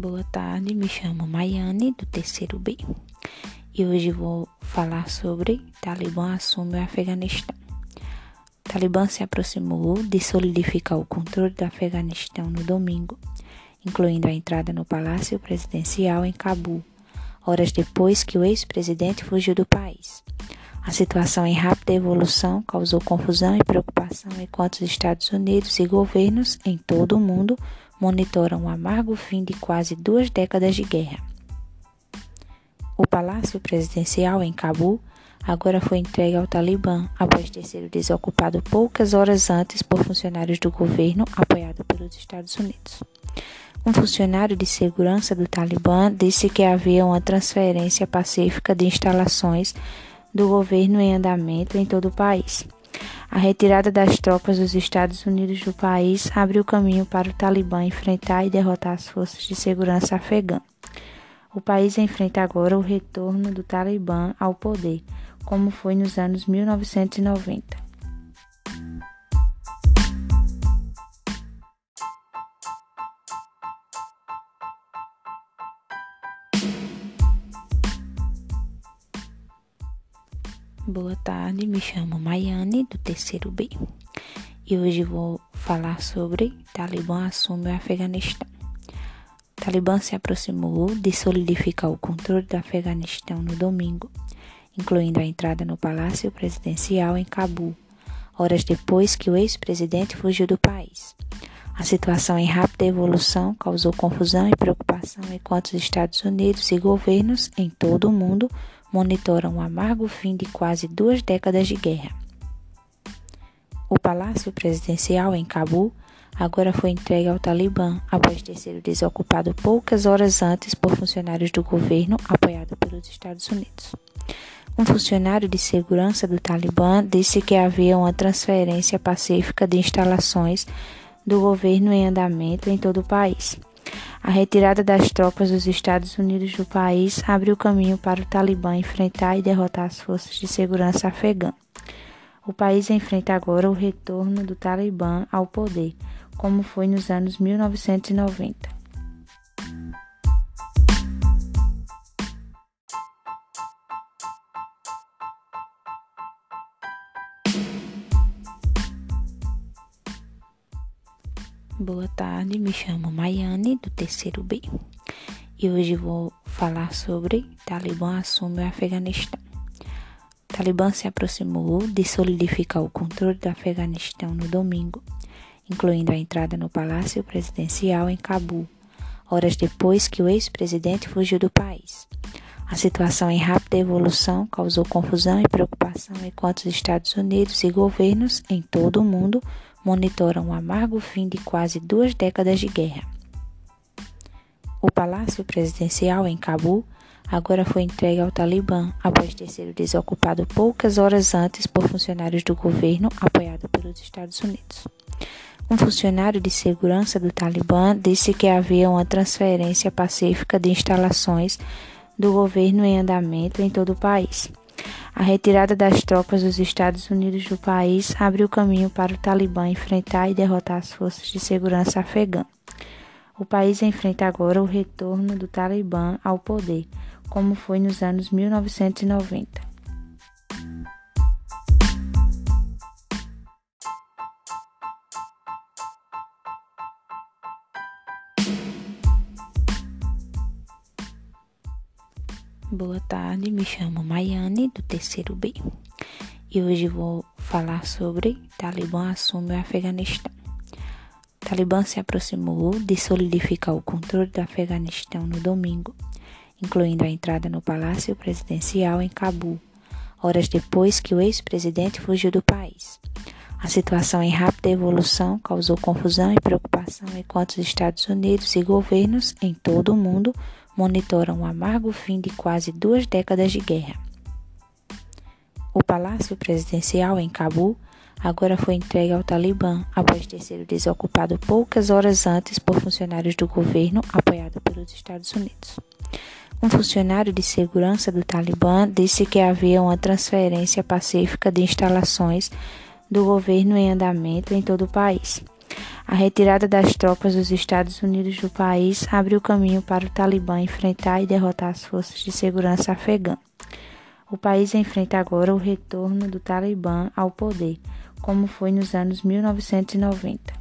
Boa tarde, me chamo Maiane, do terceiro B. E hoje vou falar sobre Talibã assume o Afeganistão. Talibã se aproximou de solidificar o controle do Afeganistão no domingo, incluindo a entrada no Palácio Presidencial em Cabul, horas depois que o ex-presidente fugiu do país. A situação em rápida evolução causou confusão e preocupação enquanto os Estados Unidos e governos em todo o mundo monitoram o amargo fim de quase duas décadas de guerra. O Palácio Presidencial em Cabul agora foi entregue ao Talibã após ter sido desocupado poucas horas antes por funcionários do governo apoiado pelos Estados Unidos. Um funcionário de segurança do Talibã disse que havia uma transferência pacífica de instalações do governo em andamento em todo o país. A retirada das tropas dos Estados Unidos do país abriu caminho para o Talibã enfrentar e derrotar as forças de segurança afegã. O país enfrenta agora o retorno do Talibã ao poder, como foi nos anos 1990. Boa tarde, me chamo Maiane, do terceiro B. E hoje vou falar sobre Talibã assume o Afeganistão. Talibã se aproximou de solidificar o controle do Afeganistão no domingo, incluindo a entrada no Palácio Presidencial em Cabul, horas depois que o ex-presidente fugiu do país. A situação em rápida evolução causou confusão e preocupação enquanto os Estados Unidos e governos em todo o mundo monitoram o amargo fim de quase duas décadas de guerra. O Palácio Presidencial em Cabul agora foi entregue ao Talibã após ter sido desocupado poucas horas antes por funcionários do governo apoiado pelos Estados Unidos. Um funcionário de segurança do Talibã disse que havia uma transferência pacífica de instalações do governo em andamento em todo o país. A retirada das tropas dos Estados Unidos do país abriu caminho para o Talibã enfrentar e derrotar as forças de segurança afegã. O país enfrenta agora o retorno do Talibã ao poder, como foi nos anos 1990. Boa tarde, me chamo Maiane, do terceiro B. E hoje vou falar sobre Talibã assume o Afeganistão. Talibã se aproximou de solidificar o controle do Afeganistão no domingo, incluindo a entrada no Palácio Presidencial em Cabul, horas depois que o ex-presidente fugiu do país. A situação em rápida evolução causou confusão e preocupação enquanto os Estados Unidos e governos em todo o mundo monitoram o amargo fim de quase duas décadas de guerra. O Palácio Presidencial em Cabul agora foi entregue ao Talibã após ter sido desocupado poucas horas antes por funcionários do governo apoiado pelos Estados Unidos. Um funcionário de segurança do Talibã disse que havia uma transferência pacífica de instalações do governo em andamento em todo o país. A retirada das tropas dos Estados Unidos do país abriu caminho para o Talibã enfrentar e derrotar as forças de segurança afegã. O país enfrenta agora o retorno do Talibã ao poder, como foi nos anos 1990. Boa tarde, me chamo Maiane, do terceiro B. E hoje vou falar sobre Talibã assume o Afeganistão. Talibã se aproximou de solidificar o controle do Afeganistão no domingo, incluindo a entrada no Palácio Presidencial em Cabul, horas depois que o ex-presidente fugiu do país. A situação em rápida evolução causou confusão e preocupação enquanto os Estados Unidos e governos em todo o mundo monitoram o amargo fim de quase duas décadas de guerra. O Palácio Presidencial em Cabul agora foi entregue ao Talibã após ter sido desocupado poucas horas antes por funcionários do governo apoiado pelos Estados Unidos. Um funcionário de segurança do Talibã disse que havia uma transferência pacífica de instalações do governo em andamento em todo o país. A retirada das tropas dos Estados Unidos do país abriu caminho para o Talibã enfrentar e derrotar as forças de segurança afegãs. O país enfrenta agora o retorno do Talibã ao poder, como foi nos anos 1990.